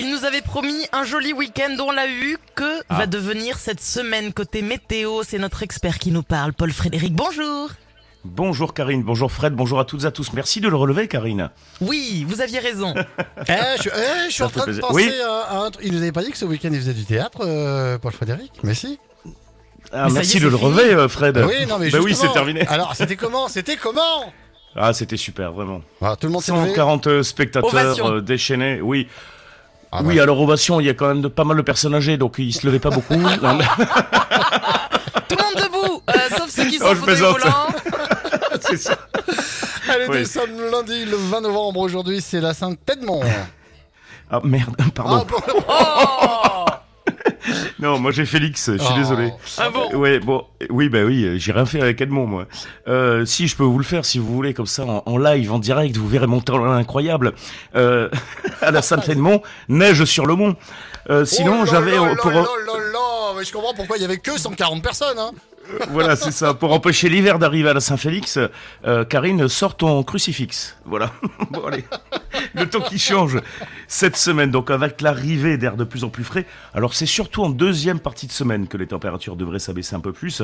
Il nous avait promis un joli week-end, on l'a eu. Que Ah. va devenir cette semaine côté météo? C'est notre expert qui nous parle, Paul Frédéric. Bonjour. Bonjour Karine, bonjour Fred, bonjour à toutes et à tous. Merci de le relever Karine. Oui, vous aviez raison. Eh, je, suis- eh, je suis Ça en train de penser Oui. à, un truc. Il nous avait pas dit que ce week-end il faisait du théâtre, euh, Paul Frédéric Mais si. Ah, Mais merci est, de le fini. relever euh, Fred. oui, non, mais Bah oui, c'est terminé. Alors, c'était comment? C'était comment? Ah, c'était super, vraiment. Ah, Tout le monde s'est levé. 140 spectateurs Ovation. euh, déchaînés, oui. Ah, oui, bah. alors ovation, il y a quand même de, pas mal de personnes âgées, donc ils se levaient pas beaucoup. Non, mais- Tout le monde debout, euh, sauf ceux qui sont Oh, au c'est ça. Allez, Oui. nous sommes lundi, le 20 novembre. Aujourd'hui, c'est la Sainte-Edmond. Ah merde, pardon. Bon. Oh Non, moi j'ai Félix, je suis Oh. désolé. Ah bon? Ouais, bon, oui, bah oui, j'ai rien fait avec Edmond, moi. Euh, si, je peux vous le faire, si vous voulez, comme ça, en, en live, en direct, vous verrez mon talent incroyable. Euh, à la Sainte-Edmond, neige sur le mont. Euh, sinon, Oh j'avais, euh, là pour, là là là, mais je comprends pourquoi il y avait que 140 personnes. Hein. voilà, c'est ça, pour empêcher l'hiver d'arriver à la Saint-Félix, euh, Karine, sort ton crucifix. Voilà. bon, allez. Le temps qui change cette semaine, donc avec l'arrivée d'air de plus en plus frais. Alors, c'est surtout en deuxième partie de semaine que les températures devraient s'abaisser un peu plus.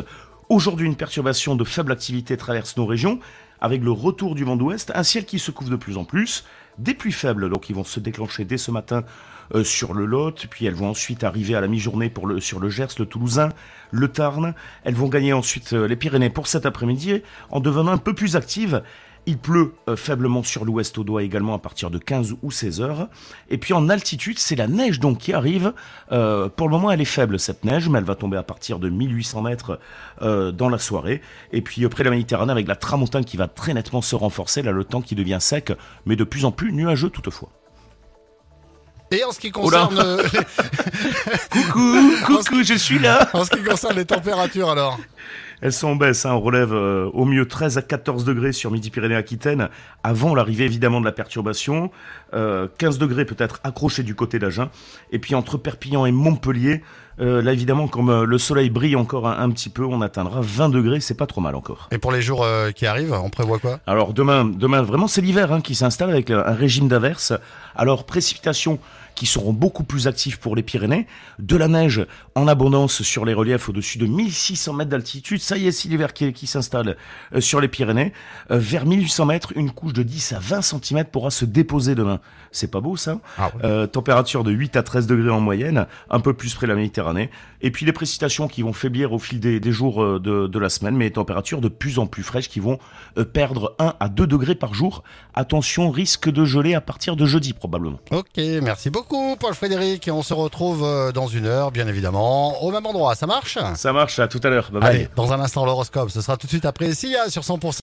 Aujourd'hui, une perturbation de faible activité traverse nos régions, avec le retour du vent d'ouest, un ciel qui se couvre de plus en plus, des pluies faibles, donc qui vont se déclencher dès ce matin euh, sur le Lot, puis elles vont ensuite arriver à la mi-journée pour le, sur le Gers, le Toulousain, le Tarn. Elles vont gagner ensuite euh, les Pyrénées pour cet après-midi en devenant un peu plus actives. Il pleut euh, faiblement sur l'ouest au doigt également à partir de 15 ou 16 heures. Et puis en altitude, c'est la neige donc qui arrive. Euh, pour le moment, elle est faible cette neige, mais elle va tomber à partir de 1800 mètres euh, dans la soirée. Et puis près de la Méditerranée, avec la tramontane qui va très nettement se renforcer, là le temps qui devient sec, mais de plus en plus nuageux toutefois. Et en ce qui concerne, Coucou, coucou, je suis là. en ce qui concerne les températures, alors? Elles sont en baisse, hein. on relève euh, au mieux 13 à 14 degrés sur Midi-Pyrénées-Aquitaine, avant l'arrivée évidemment de la perturbation, euh, 15 degrés peut-être accrochés du côté d'Agen, et puis entre Perpignan et Montpellier, euh, là évidemment comme euh, le soleil brille encore un, un petit peu, on atteindra 20 degrés, c'est pas trop mal encore. Et pour les jours euh, qui arrivent, on prévoit quoi? Alors demain, demain vraiment c'est l'hiver hein, qui s'installe avec un régime d'averses. Alors précipitations qui seront beaucoup plus actives pour les Pyrénées, de la neige en abondance sur les reliefs au-dessus de 1600 mètres d'altitude. Ça y est, c'est l'hiver qui, qui s'installe euh, sur les Pyrénées. Euh, vers 1800 mètres, une couche de 10 à 20 cm pourra se déposer demain. C'est pas beau ça Ah ouais. Euh, Température de 8 à 13 degrés en moyenne, un peu plus près de la Méditerranée. Et puis les précipitations qui vont faiblir au fil des, des jours de, de la semaine, mais les températures de plus en plus fraîches qui vont perdre 1 à 2 degrés par jour. Attention, risque de geler à partir de jeudi probablement. Ok, merci beaucoup, Paul Frédéric. Et on se retrouve euh, dans une heure, bien évidemment, au même endroit. Ça marche? Ça marche, à tout à l'heure. Bye bye. Allez, dans un instant, l'horoscope. Ce sera tout de suite après ici, sur 100%.